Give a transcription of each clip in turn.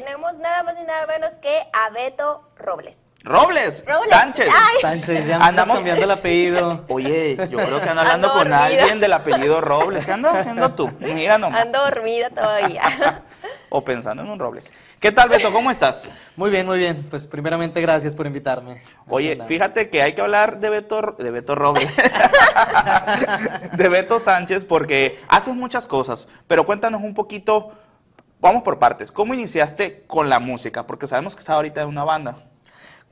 tenemos nada más y nada menos que a Beto Robles. Robles, Robles. Sánchez. Ay. Sánchez, ya Andamos- cambiando el apellido. Oye, yo creo que ando hablando Ando con dormida. alguien del apellido Robles. ¿Qué andas haciendo tú? Mira nomás. Ando dormida todavía. O pensando en un Robles. ¿Qué tal, Beto? ¿Cómo estás? Muy bien, muy bien. Pues primeramente gracias por invitarme. Oye, fíjate que hay que hablar de Beto, de Beto Robles, de Beto Sánchez, porque haces muchas cosas, pero cuéntanos un poquito, vamos por partes, ¿cómo iniciaste con la música? Porque sabemos que estás ahorita en una banda.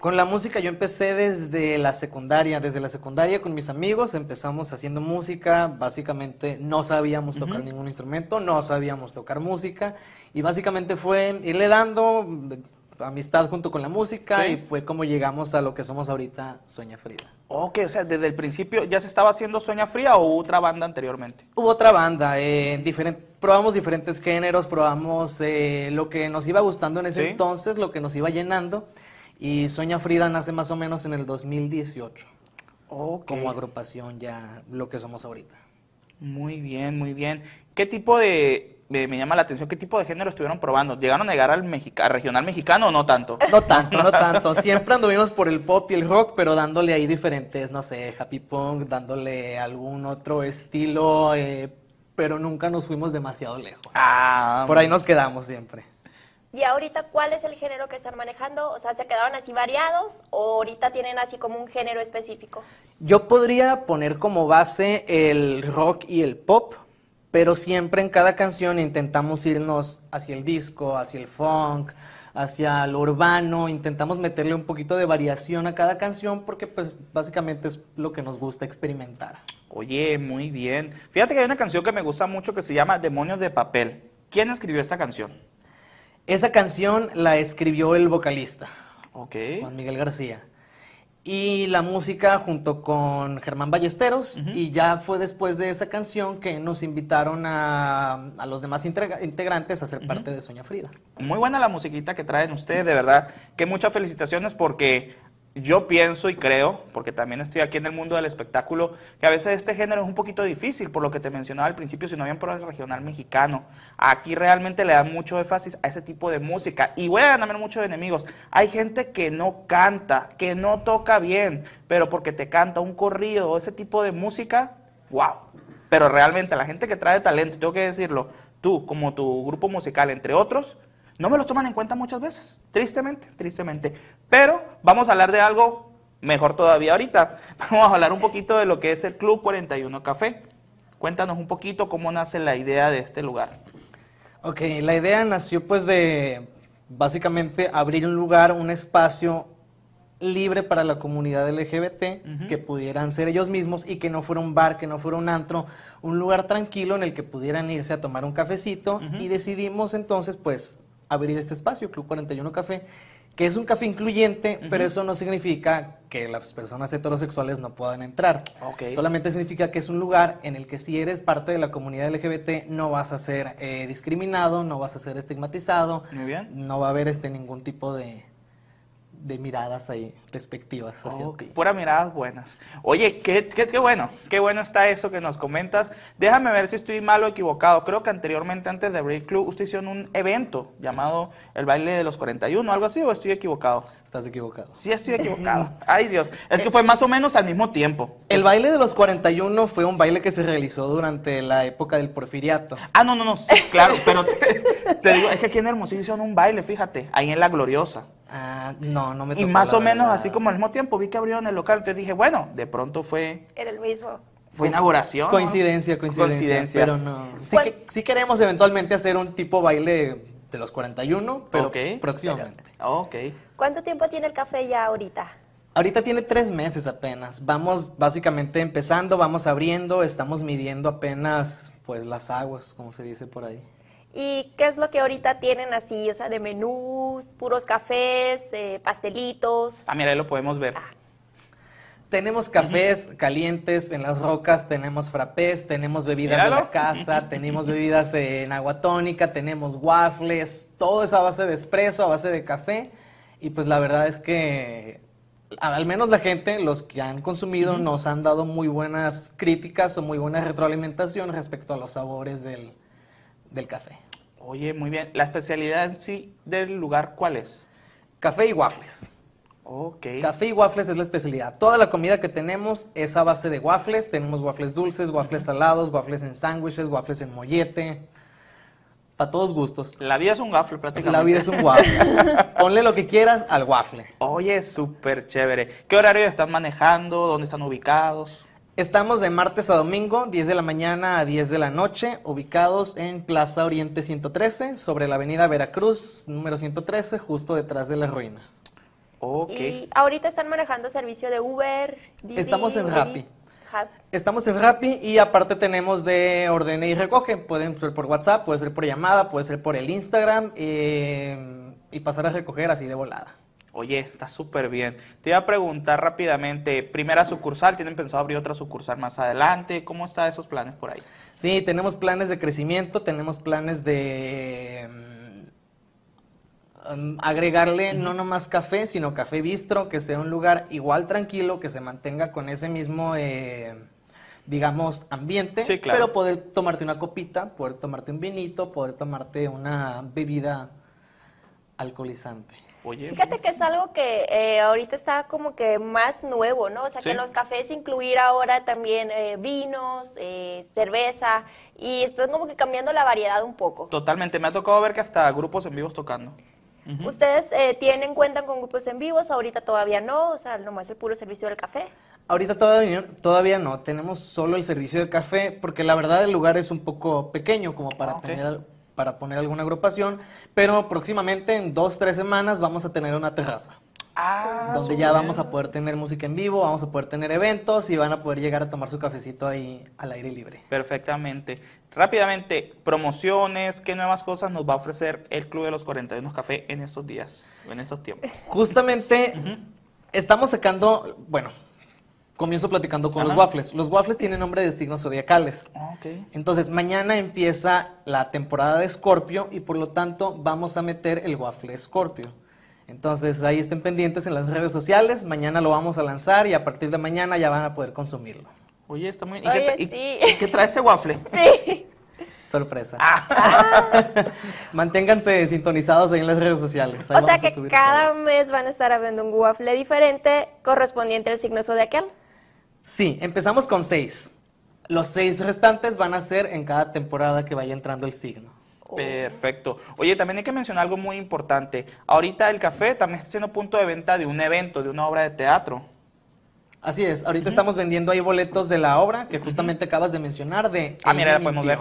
Con la música yo empecé desde la secundaria. Desde la secundaria con mis amigos empezamos haciendo música. Básicamente no sabíamos tocar ningún instrumento, no sabíamos tocar música. Y básicamente fue irle dando mm, amistad junto con la música Sí. y fue como llegamos a lo que somos ahorita, Sueña Frida. Ok, o sea, desde el principio ya se estaba haciendo Sueña Fría o hubo otra banda anteriormente. Hubo otra banda, eh, diferen- probamos diferentes géneros, probamos eh, lo que nos iba gustando en ese Sí. entonces, lo que nos iba llenando. Y Sueña Frida nace más o menos en el 2018, Ok. como agrupación ya lo que somos ahorita. Muy bien, muy bien. ¿Qué tipo de, me, me llama la atención, qué tipo de género estuvieron probando? ¿Llegaron a llegar al, mexica- al regional mexicano o no tanto? No tanto, no tanto. Siempre anduvimos por el pop y el rock, pero dándole ahí diferentes, no sé, happy punk, dándole algún otro estilo, eh, pero nunca nos fuimos demasiado lejos. Ah, Por ahí nos quedamos siempre. y ahorita, ¿cuál es el género que están manejando? O sea, ¿se quedaron así variados o ahorita tienen así como un género específico? Yo podría poner como base el rock y el pop, pero siempre en cada canción intentamos irnos hacia el disco, hacia el funk, hacia lo urbano, intentamos meterle un poquito de variación a cada canción porque pues básicamente es lo que nos gusta experimentar. Oye, muy bien. Fíjate que hay una canción que me gusta mucho que se llama Demonios de Papel. ¿Quién escribió esta canción? Esa canción la escribió el vocalista, Ok. Juan Miguel García. Y la música junto con Germán Ballesteros. Y ya fue después de esa canción que nos invitaron a, a los demás integra- integrantes a ser parte de Sueña Frida. Muy buena la musiquita que traen ustedes, de verdad. Que muchas felicitaciones porque yo pienso y creo, porque también estoy aquí en el mundo del espectáculo, que a veces este género es un poquito difícil, por lo que te mencionaba al principio, si no bien por el regional mexicano. Aquí realmente le dan mucho énfasis a ese tipo de música. Y voy a ganarme muchos enemigos. Hay gente que no canta, que no toca bien, pero porque te canta un corrido o ese tipo de música, wow. Pero realmente la gente que trae talento, tengo que decirlo, tú como tu grupo musical, entre otros, no me los toman en cuenta muchas veces. Tristemente, tristemente. Pero vamos a hablar de algo mejor todavía ahorita. Vamos a hablar un poquito de lo que es el Club 41 Café. Cuéntanos un poquito cómo nace la idea de este lugar. Ok, la idea nació pues de básicamente abrir un lugar, un espacio libre para la comunidad LGBT, que pudieran ser ellos mismos y que no fuera un bar, que no fuera un antro, un lugar tranquilo en el que pudieran irse a tomar un cafecito y decidimos entonces pues abrir este espacio, Club 41 Café, que es un café incluyente, pero eso no significa que las personas heterosexuales no puedan entrar. Ok. Solamente significa que es un lugar en el que si eres parte de la comunidad LGBT no vas a ser eh, discriminado, no vas a ser estigmatizado, Muy bien. no va a haber este ningún tipo de, de miradas ahí hacia Ok, ti. Puras miradas buenas. Oye, qué, qué, qué bueno, qué bueno está eso que nos comentas. Déjame ver si estoy mal o equivocado. Creo que anteriormente, antes de el club, usted hicieron un evento llamado el baile de los 41, algo así, o estoy equivocado. Estás equivocado. Sí, estoy equivocado. Ay, Dios. Es que fue más o menos al mismo tiempo. El baile de los 41 fue un baile que se realizó durante la época del porfiriato. Ah, no, no, no, sí, claro, pero te, te digo, es que aquí en Hermosillo hicieron un baile, fíjate, ahí en La Gloriosa. Ah, no, no me Y tocó, más la o menos verdad. así como al mismo tiempo vi que abrieron el local, te dije, bueno, de pronto fue, Era el mismo. fue inauguración. ¿no? Coincidencia, coincidencia. Coincidencia. Pero no. Sí, ¿Cuál- que- sí queremos eventualmente hacer un tipo baile de los 41, pero Ok. próximamente. Ok. ¿Cuánto tiempo tiene el café ya ahorita? Ahorita tiene tres meses apenas. Vamos básicamente empezando, vamos abriendo, estamos midiendo apenas pues las aguas, como se dice por ahí. ¿Y qué es lo que ahorita tienen así, o sea, de menús, puros cafés, eh, pastelitos? Ah, mira, ahí lo podemos ver. Tenemos cafés calientes en las rocas, tenemos frappés, tenemos bebidas de Míralo. la casa, tenemos bebidas en agua tónica, tenemos waffles, todo es a base de espresso, a base de café. Y pues la verdad es que al menos la gente, los que han consumido, nos han dado muy buenas críticas o muy buena retroalimentación respecto a los sabores del, del café. Oye, muy bien. ¿La especialidad en sí del lugar cuál es? Café y waffles. Ok. Café y waffles es la especialidad. Toda la comida que tenemos es a base de waffles. Tenemos waffles dulces, waffles salados, waffles en sándwiches, waffles en mollete. Para todos gustos. La vida es un waffle prácticamente. La vida es un waffle. Ponle lo que quieras al waffle. Oye, súper chévere. ¿Qué horario están manejando? ¿Dónde están ubicados? Estamos de martes a domingo, 10 de la mañana a 10 de la noche, ubicados en Plaza Oriente 113, sobre la avenida Veracruz, número 113, justo detrás de la ruina. Ok. Y ahorita están manejando servicio de Uber. Didi, Estamos en. Rappi. Estamos en Rappi y aparte tenemos de ordene y recoge. Pueden ser por WhatsApp, puede ser por llamada, puede ser por el Instagram eh, y pasar a recoger así de volada. Oye, está súper bien. Te iba a preguntar rápidamente, primera sucursal, ¿tienen pensado abrir otra sucursal más adelante? ¿Cómo están esos planes por ahí? Sí, tenemos planes de crecimiento, tenemos planes de mm, mm, agregarle no nomás café, sino café bistro, que sea un lugar igual tranquilo, que se mantenga con ese mismo, eh, digamos, ambiente, Sí, claro. pero poder tomarte una copita, poder tomarte un vinito, poder tomarte una bebida alcoholizante. Oye, Fíjate que es algo que eh, ahorita está como que más nuevo, ¿no? O sea, Sí. que en los cafés incluir ahora también eh, vinos, eh, cerveza, y están como que cambiando la variedad un poco. totalmente. Me ha tocado ver que hasta grupos en vivos tocando. ¿Ustedes eh, tienen, cuentan con grupos en vivos? Ahorita todavía no, o sea, nomás el puro servicio del café. Ahorita todavía, todavía no, tenemos solo el servicio de café porque la verdad el lugar es un poco pequeño como para, Ah, ok. tener, para poner alguna agrupación, pero próximamente en dos, tres semanas vamos a tener una terraza Ah, donde ya vamos a poder tener música en vivo, vamos a poder tener eventos y van a poder llegar a tomar su cafecito ahí al aire libre. Perfectamente. Rápidamente, promociones, ¿qué nuevas cosas nos va a ofrecer el Club de los 41 Café en estos días, en estos tiempos? Justamente estamos sacando, bueno, comienzo platicando con los waffles. Los waffles tienen nombre de signos zodiacales. Ah. Entonces, mañana empieza la temporada de Scorpio y por lo tanto vamos a meter el waffle Scorpio. Entonces, ahí estén pendientes en las redes sociales. Mañana lo vamos a lanzar y a partir de mañana ya van a poder consumirlo. Oye, está muy... ¿Y, Oye, qué, y- sí. y qué trae ese waffle? Sí. Sorpresa. Ah. Manténganse sintonizados ahí en las redes sociales. Ahí O sea que cada todo. mes van a estar abriendo un waffle diferente correspondiente al signo zodiacal. Sí, empezamos con seis. Los seis restantes van a ser en cada temporada que vaya entrando el signo. Perfecto. Oye, también hay que mencionar algo muy importante. Ahorita el café también está siendo punto de venta de un evento, de una obra de teatro. Así es, ahorita estamos vendiendo ahí boletos de la obra que justamente acabas de mencionar de Ah, mira, la podemos ver.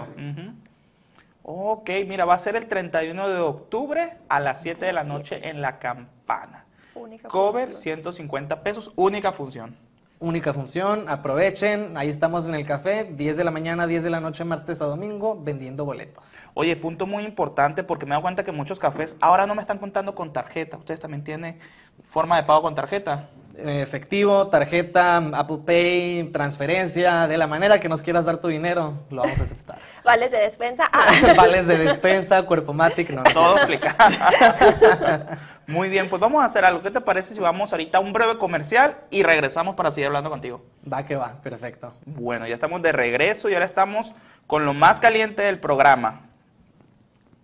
Ok, mira, va a ser el 31 de octubre a las 7 de la noche en La Campana. Única Cover, función. 150 pesos, única función. Única función, aprovechen, ahí estamos en el café, 10 de la mañana, 10 de la noche, martes a domingo, vendiendo boletos. Oye, punto muy importante porque me he dado cuenta que muchos cafés ahora no me están contando con tarjeta. ¿Ustedes también tienen forma de pago con tarjeta? Eh, Efectivo, tarjeta, Apple Pay, transferencia, de la manera que nos quieras dar tu dinero, lo vamos a aceptar. Vales de despensa. Ah. Vales de despensa, cuerpo matic, no, Todo aplicado. Muy bien, pues vamos a hacer algo. ¿Qué te parece si vamos ahorita a un breve comercial y regresamos para seguir hablando contigo? Va que va, perfecto. Bueno, ya estamos de regreso y ahora estamos con lo más caliente del programa.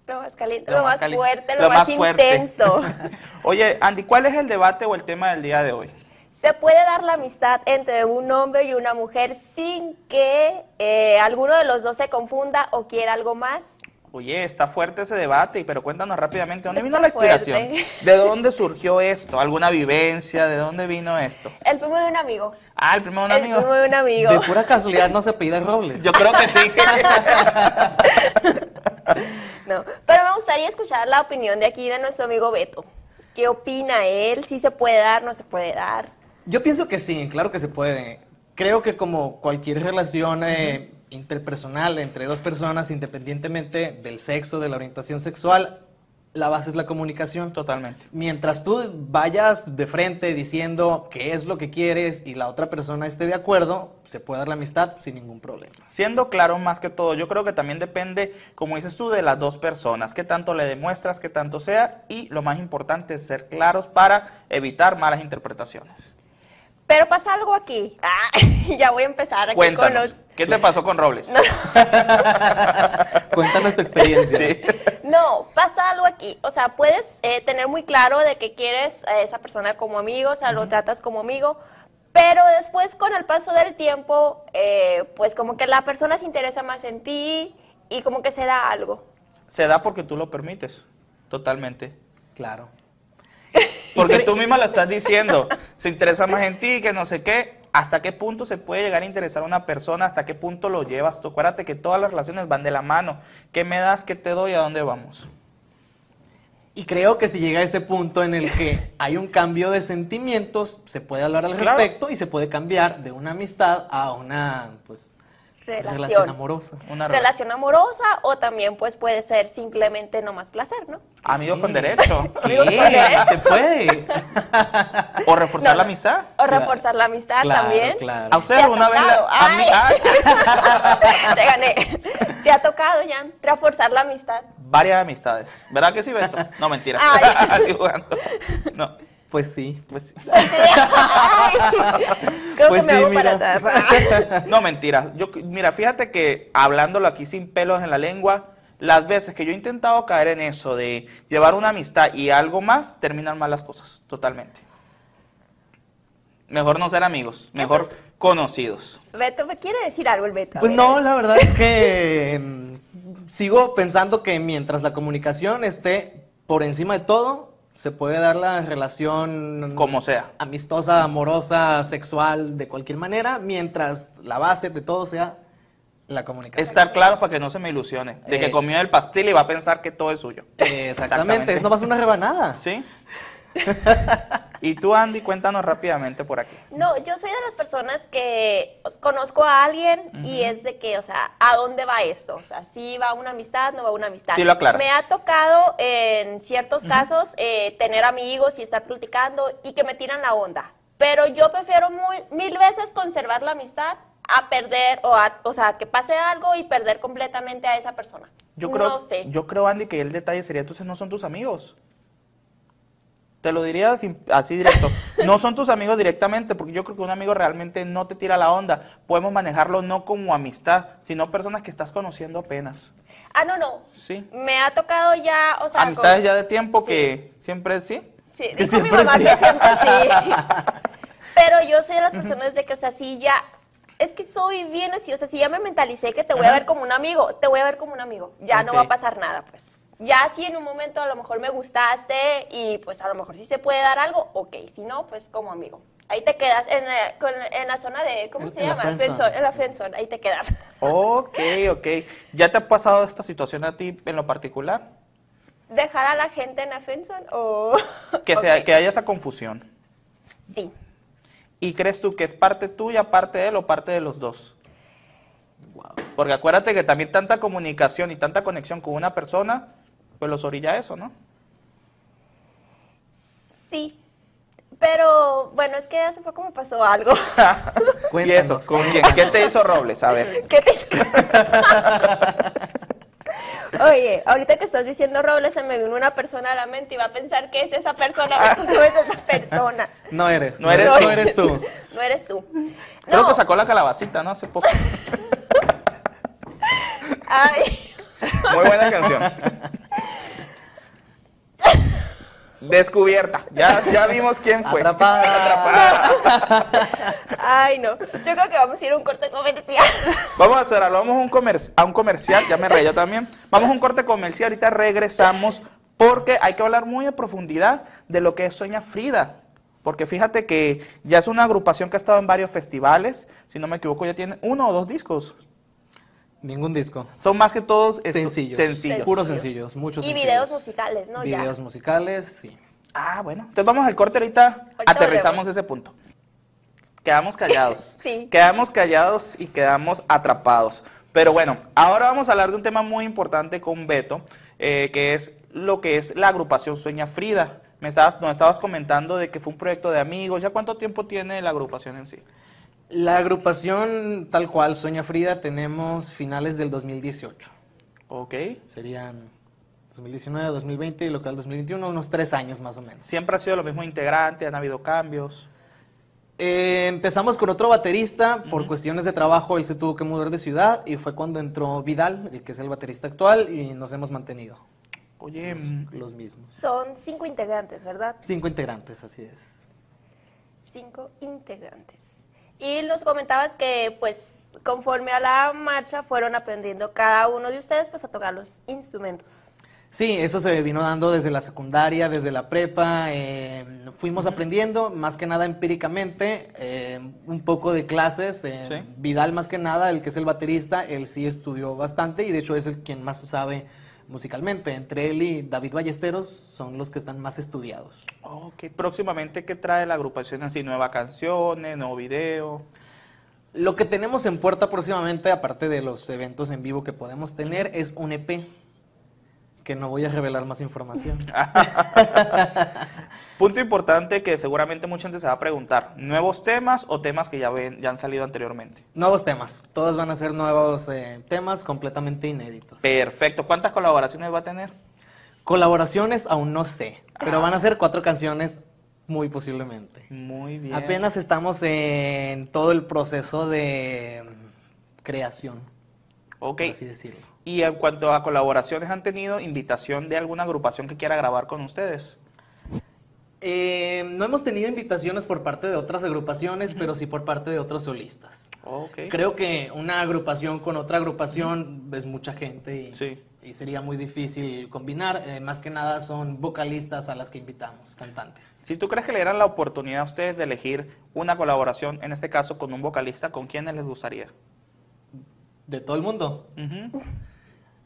Lo más caliente, Lo lo, más fuerte, lo, lo más, más fuerte. intenso. Oye, Andy, ¿cuál es el debate o el tema del día de hoy? ¿Se puede dar la amistad entre un hombre y una mujer sin que eh, alguno de los dos se confunda o quiera algo más? Oye, está fuerte ese debate, pero cuéntanos rápidamente, ¿dónde Está vino la inspiración? fuerte. ¿De dónde surgió esto? ¿Alguna vivencia? ¿De dónde vino esto? El primo de un amigo. Ah, el primo de un el amigo. primo de un amigo. De pura casualidad no se pide Robles. Yo creo que sí. No, pero me gustaría escuchar la opinión de aquí de nuestro amigo Beto. ¿Qué opina él? ¿Si se puede dar, no se puede dar? Yo pienso que sí, claro que se puede. Creo que como cualquier relación eh, interpersonal entre dos personas, independientemente del sexo, de la orientación sexual, la base es la comunicación. Totalmente. Mientras tú vayas de frente diciendo qué es lo que quieres y la otra persona esté de acuerdo, se puede dar la amistad sin ningún problema. Siendo claro más que todo, yo creo que también depende, como dices tú, de las dos personas, qué tanto le demuestras, qué tanto sea, y lo más importante es ser claros para evitar malas interpretaciones. Pero pasa algo aquí. Ah, ya voy a empezar aquí con Cuéntanos, los... ¿qué te pasó con Robles? Cuéntanos tu experiencia. Sí. No, pasa algo aquí. O sea, puedes eh, tener muy claro de que quieres a esa persona como amigo, o sea, lo tratas como amigo, pero después con el paso del tiempo, eh, pues como que la persona se interesa más en ti y como que se da algo. Se da porque tú lo permites, totalmente. Claro. Porque tú misma lo estás diciendo, se interesa más en ti que no sé qué. ¿Hasta qué punto se puede llegar a interesar a una persona? ¿Hasta qué punto lo llevas tú? Acuérdate que todas las relaciones van de la mano. ¿Qué me das? ¿Qué te doy? ¿A dónde vamos? Y creo que si llega a ese punto en el que hay un cambio de sentimientos, se puede hablar al Claro. respecto y se puede cambiar de una amistad a una pues Relación. relación amorosa. Una re- Relación amorosa o también pues puede ser simplemente no más placer, ¿no? Amigos con derecho. Amigos con ¿Qué? derecho. ¿Se puede? O reforzar No, la amistad. O Claro. reforzar la amistad Claro, también. claro. ¿A usted ¿Te ha alguna vez? la- Ay. ay, Te gané. ¿Te ha tocado, Jan, reforzar la amistad? varias amistades. ¿Verdad que sí, Beto? No, mentira. Ay. No, Pues sí. pues sí. Creo Pues que me sí, hago para atrás. No, mentira. Yo, mira, fíjate que hablándolo aquí sin pelos en la lengua, las veces que yo he intentado caer en eso de llevar una amistad y algo más, terminan mal las cosas, totalmente. Mejor no ser amigos, mejor conocidos. Beto, ¿me quiere decir algo el Beto? Pues no, la verdad es que mm, sigo pensando que mientras la comunicación esté por encima de todo, se puede dar la relación Como sea. amistosa, amorosa, sexual, de cualquier manera, mientras la base de todo sea la comunicación. Estar claro para que no se me ilusione. De que Eh. comió el pastel y va a pensar que todo es suyo. Eh, exactamente, es no vas a una rebanada. ¿Sí? y tú, Andy, cuéntanos rápidamente por aquí. No, yo soy de las personas que conozco a alguien y es de que, o sea, ¿a dónde va esto? O sea, si va una amistad, no va una amistad. Sí lo aclaras. Me ha tocado en ciertos casos eh, tener amigos y estar platicando y que me tiran la onda. Pero yo prefiero muy- mil veces conservar la amistad a perder, o, a, o sea, que pase algo y perder completamente a esa persona. Yo creo, No sé. yo creo, Andy, que el detalle sería, entonces no son tus amigos. Te lo diría así, así directo. No son tus amigos directamente, porque yo creo que un amigo realmente no te tira la onda. Podemos manejarlo no como amistad, sino personas que estás conociendo apenas. Ah, no, no. Sí. Me ha tocado ya, o sea... Amistades con- ya de tiempo Sí. que siempre sí. Sí, Que dijo mi mamá sí. que siempre sí. Pero yo soy de las personas de que, o sea, sí ya, es que soy bien así, o sea, si ya me mentalicé que te voy a ver como un amigo, te voy a ver como un amigo, ya no va a pasar nada, pues. Ya si en un momento a lo mejor me gustaste y pues a lo mejor sí se puede dar algo, ok, si no, pues como amigo. Ahí te quedas en, eh, con- en la zona de, ¿cómo En- se en la llama? Friendzone, en la friendzone, ahí te quedas. Ok, ok. ¿Ya te ha pasado esta situación a ti en lo particular? ¿Dejar a la gente en la friendzone o...? Que, sea, que haya esa confusión. Sí. ¿Y crees tú que es parte tuya, parte de él o parte de los dos? Porque acuérdate que también tanta comunicación y tanta conexión con una persona, pues los orilla a eso, ¿no? Sí. Pero bueno, es que hace poco me pasó algo. y eso, ¿con quién? ¿Qué te hizo Robles? A ver. ¿Qué te- Oye, ahorita que estás diciendo Robles, se me vino una persona a la mente y va a pensar que es esa persona, pero no es esa persona. No eres. No eres no tú. eres tú. No eres tú. Creo No. que sacó la calabacita, ¿no? Hace poco. Ay. Muy buena canción. Descubierta. Ya, ya vimos quién fue. Atrapada. Ay, no. Yo creo que vamos a ir a un corte comercial. Vamos a hacer, algo, vamos a un, comer- a un comercial, ya me reí yo también. Vamos a un corte comercial, ahorita regresamos porque hay que hablar muy a profundidad de lo que es Sueña Frida. Porque fíjate que ya es una agrupación que ha estado en varios festivales, si no me equivoco ya tiene uno o dos discos. Ningún disco. Son más que todos Sencillos. sencillos. Puros sencillos, muchos Y sencillos. videos musicales, ¿no? Ya. Videos musicales, sí. Ah, bueno. Entonces vamos al corte ahorita, Ahorita aterrizamos volvemos. ese punto. Quedamos callados. Sí. Quedamos callados y quedamos atrapados. Pero bueno, ahora vamos a hablar de un tema muy importante con Beto, eh, que es lo que es la agrupación Sueña Frida. Me estabas, nos estabas comentando de que fue un proyecto de amigos. ¿Ya cuánto tiempo tiene la agrupación en sí? La agrupación tal cual, Sueña Frida, tenemos finales del 2018. Ok. Serían 2019, 2020 y local 2021, unos tres años más o menos. Siempre ha sido lo mismo integrante, han habido cambios. Eh, empezamos con otro baterista, por cuestiones de trabajo él se tuvo que mudar de ciudad y fue cuando entró Vidal, el que es el baterista actual, y nos hemos mantenido. Oye, los, mm, los mismos. Son cinco integrantes, ¿verdad? Cinco integrantes, así es. Cinco integrantes. Y nos comentabas que, pues, conforme a la marcha fueron aprendiendo cada uno de ustedes, pues, a tocar los instrumentos. Sí, eso se vino dando desde la secundaria, desde la prepa. eh, fuimos aprendiendo, más que nada empíricamente, eh, un poco de clases. eh, Sí. Vidal, más que nada, el que es el baterista, él sí estudió bastante y de hecho es el quien más sabe musicalmente. Entre él y David Ballesteros son los que están más estudiados. ok. Próximamente, ¿qué trae la agrupación así? ¿Nuevas canciones, nuevo video? Lo que tenemos en puerta próximamente, aparte de los eventos en vivo que podemos tener, es un EP. Que no voy a revelar más información. Punto importante que seguramente mucha gente se va a preguntar. ¿Nuevos temas o temas que ya, ven, ya han salido anteriormente? Nuevos temas. Todos van a ser nuevos eh, temas completamente inéditos. Perfecto. ¿Cuántas colaboraciones va a tener? Colaboraciones aún no sé, pero van a ser cuatro canciones muy posiblemente. Muy bien. Apenas estamos en todo el proceso de mm, creación, Ok. por así decirlo. Y en cuanto a colaboraciones, ¿han tenido invitación de alguna agrupación que quiera grabar con ustedes? Eh, no hemos tenido invitaciones por parte de otras agrupaciones, pero sí por parte de otros solistas. Ok. Creo que una agrupación con otra agrupación es mucha gente y, Sí. y sería muy difícil combinar. Eh, más que nada son vocalistas a las que invitamos, cantantes. Si tú crees que le dieran la oportunidad a ustedes de elegir una colaboración, en este caso con un vocalista, ¿con quiénes les gustaría? De todo el mundo.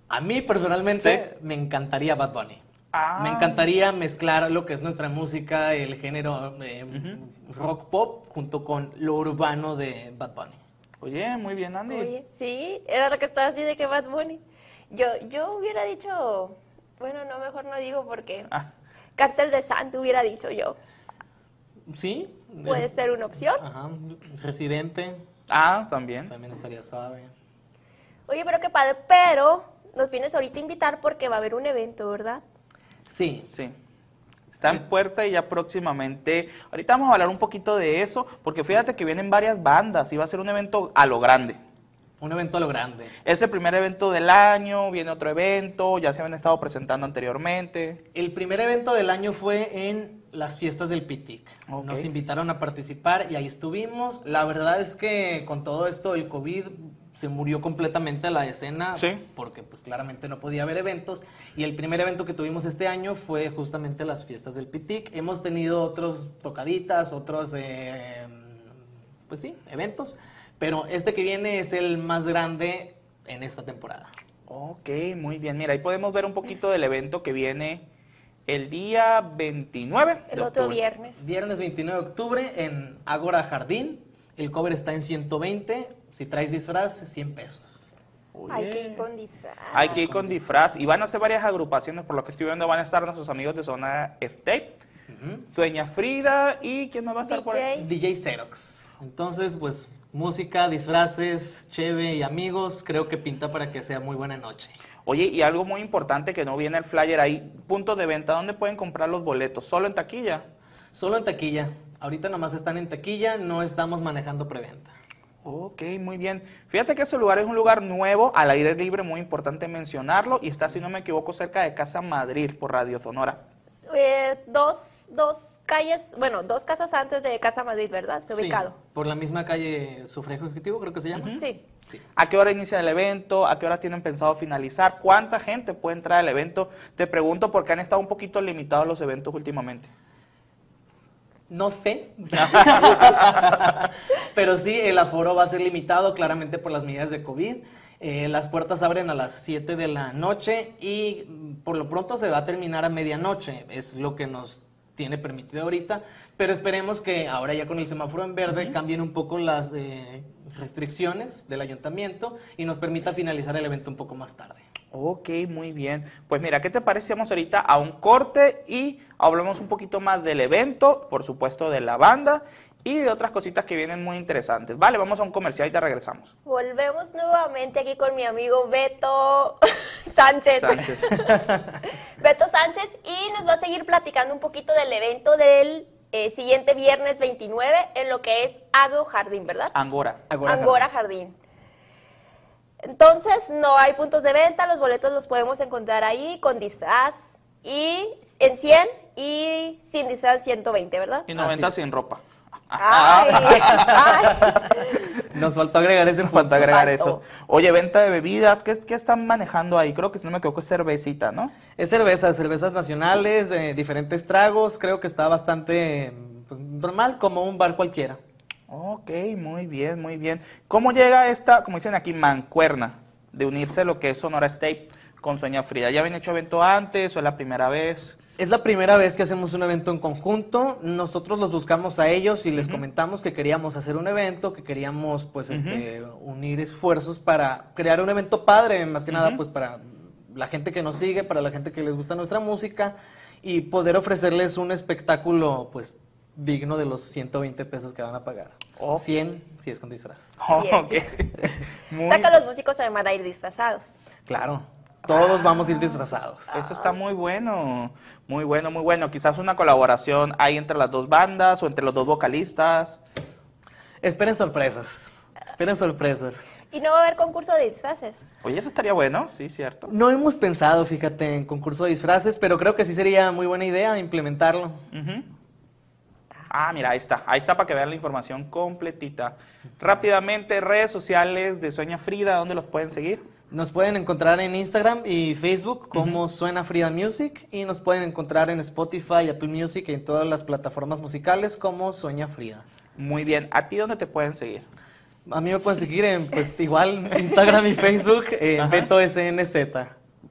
A mí personalmente me encantaría Bad Bunny. Ah. Me encantaría mezclar lo que es nuestra música, el género eh, rock pop, junto con lo urbano de Bad Bunny. Oye, muy bien, Andy. Oye, sí, era lo que estaba así de que Bad Bunny. Yo, yo hubiera dicho, bueno, no, mejor no digo porque Ah, Cartel de Santo hubiera dicho yo. ¿Sí? Puede Eh, ser una opción. Ajá. Residente, ah, también. también estaría suave. Oye, pero qué padre, pero nos vienes ahorita a invitar porque va a haber un evento, ¿verdad? Sí. Sí. Está en puerta y ya próximamente. Ahorita vamos a hablar un poquito de eso, porque fíjate que vienen varias bandas y va a ser un evento a lo grande. Un evento a lo grande. Es el primer evento del año, viene otro evento, ya se habían estado presentando anteriormente. El primer evento del año fue en las fiestas del Pitic. Nos invitaron a participar y ahí estuvimos. La verdad es que con todo esto del COVID se murió completamente la escena Sí. porque pues claramente no podía haber eventos y el primer evento que tuvimos este año fue justamente las fiestas del Pitic. Hemos tenido otros tocaditas, otros eh, pues sí, eventos, pero este que viene es el más grande en esta temporada. Ok, muy bien. Mira, ahí podemos ver un poquito del evento que viene el día 29 El de otro octubre. viernes. Viernes 29 de octubre en Ágora Jardín. El cover está en 120. Si traes disfraz, 100 pesos. Hay que ir con disfraz. Hay que ir con disfraz. Y van a hacer varias agrupaciones, por lo que estoy viendo, van a estar nuestros amigos de Zona State, Sueña Frida y ¿quién más va a estar por ahí? DJ. DJ Xerox. Entonces, pues, música, disfraces, cheve y amigos, creo que pinta para que sea muy buena noche. Oye, y algo muy importante que no viene el flyer ahí, puntos de venta, ¿dónde pueden comprar los boletos? ¿Solo en taquilla? Solo en taquilla. Ahorita nomás están en taquilla, no estamos manejando preventa. Ok, muy bien. Fíjate que ese lugar es un lugar nuevo, al aire libre, muy importante mencionarlo, y está, si no me equivoco, cerca de Casa Madrid por Radio Sonora. Eh, dos, dos calles, bueno, dos casas antes de Casa Madrid, ¿verdad? Se Sí, ubicado. por la misma calle Sufragio Ejecutivo, creo que se llama. Sí. Sí. ¿A qué hora inicia el evento? ¿A qué hora tienen pensado finalizar? ¿Cuánta gente puede entrar al evento? Te pregunto porque han estado un poquito limitados los eventos últimamente. No sé. Pero sí, el aforo va a ser limitado claramente por las medidas de COVID. Eh, las puertas abren a las 7 de la noche y mm, por lo pronto se va a terminar a medianoche. Es lo que nos tiene permitido ahorita. Pero esperemos que ahora ya con el semáforo en verde cambien un poco las eh, restricciones del ayuntamiento y nos permita finalizar el evento un poco más tarde. Ok, muy bien. Pues mira, ¿qué te parece? si Vamos ahorita a un corte y hablamos un poquito más del evento, por supuesto de la banda y de otras cositas que vienen muy interesantes. Vale, vamos a un comercial y te regresamos. Volvemos nuevamente aquí con mi amigo Beto Sánchez. Sánchez. Beto Sánchez y nos va a seguir platicando un poquito del evento del eh, siguiente viernes 29 en lo que es Agro Jardín, ¿verdad? Angora. Agora, Angora Jardín. Entonces, no hay puntos de venta, los boletos los podemos encontrar ahí con disfraz y en 100 y sin disfraz 120, ¿verdad? Y 90 es. sin ropa. Ay, ay. Nos faltó agregar ese Nos falta agregar Faltó. eso. Oye, venta de bebidas, ¿qué, qué están manejando ahí? Creo que si no me equivoco es cervecita, ¿no? Es cerveza, cervezas nacionales, eh, diferentes tragos, creo que está bastante pues, normal, como un bar cualquiera. Ok, muy bien, muy bien. ¿Cómo llega esta, como dicen aquí, mancuerna de unirse lo que es Sonora State con Sueña Frida? ¿Ya habían hecho evento antes o es la primera vez? Es la primera vez que hacemos un evento en conjunto. Nosotros los buscamos a ellos y les comentamos que queríamos hacer un evento, que queríamos pues este unir esfuerzos para crear un evento padre, más que nada pues para la gente que nos sigue, para la gente que les gusta nuestra música y poder ofrecerles un espectáculo pues digno de los 120 pesos que van a pagar. Oh. 100 si es con disfraz. Oh. Muy- sea que los músicos van a ir disfrazados. Claro, todos vamos a ir disfrazados. Eso está muy bueno, muy bueno, muy bueno. Quizás una colaboración ahí entre las dos bandas o entre los dos vocalistas. Esperen sorpresas. Esperen sorpresas. Y no va a haber concurso de disfraces. Oye, eso estaría bueno, sí, cierto. No hemos pensado, fíjate, en concurso de disfraces, pero creo que sí sería muy buena idea implementarlo. Ah, mira, ahí está. Ahí está para que vean la información completita. Rápidamente, redes sociales de Sueña Frida, ¿dónde los pueden seguir? Nos pueden encontrar en Instagram y Facebook como Suena Frida Music y nos pueden encontrar en Spotify, Apple Music y en todas las plataformas musicales como Sueña Frida. Muy bien. ¿A ti dónde te pueden seguir? A mí me pueden seguir en, pues, igual, Instagram y Facebook, en Ajá. Beto SNZ.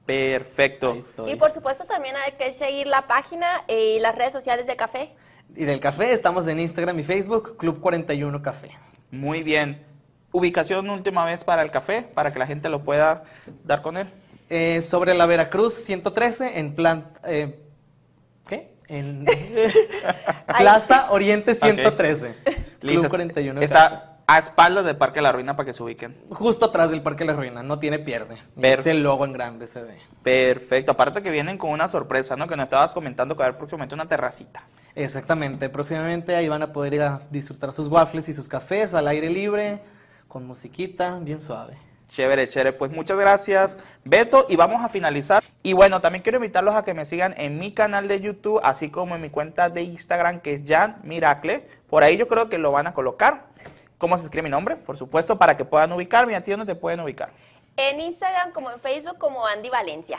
Perfecto. Y por supuesto también hay que seguir la página y las redes sociales de Café. Y del café estamos en Instagram y Facebook, Club 41 Café. Muy bien. Ubicación última vez para el café, para que la gente lo pueda dar con él. Eh, sobre la Veracruz 113 en plan... eh, ¿Qué? En Plaza Oriente 113. Listo. Club 41 Café. Está a espaldas del Parque La Ruina para que se ubiquen. Justo atrás del Parque La Ruina, no tiene pierde. Y. Este logo en grande se ve. Perfecto. Aparte que vienen con una sorpresa, ¿no? Que nos estabas comentando que va a haber próximamente una terracita. Exactamente, próximamente ahí van a poder ir a disfrutar sus waffles y sus cafés al aire libre, con musiquita, bien suave. Chévere, chévere. Pues muchas gracias, Beto. Y vamos a finalizar. Y bueno, también quiero invitarlos a que me sigan en mi canal de YouTube, así como en mi cuenta de Instagram, que es Jan Miracle. Por ahí yo creo que lo van a colocar. ¿Cómo se escribe mi nombre? Por supuesto, para que puedan ubicarme. ¿Y a ti dónde te pueden ubicar? En Instagram como en Facebook como Andy Valencia.